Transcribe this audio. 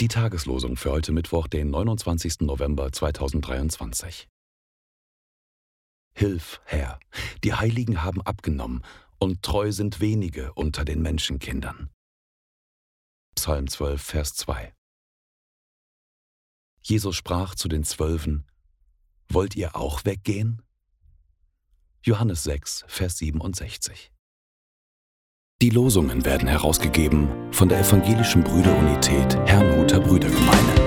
Die Tageslosung für heute Mittwoch, den 29. November 2023. Hilf, Herr, die Heiligen haben abgenommen, und treu sind wenige unter den Menschenkindern. Psalm 12, Vers 2. Jesus sprach zu den Zwölfen, Wollt ihr auch weggehen? Johannes 6, Vers 67. Die Losungen werden herausgegeben von der Evangelischen Brüderunität Herrnhuter Brüdergemeine.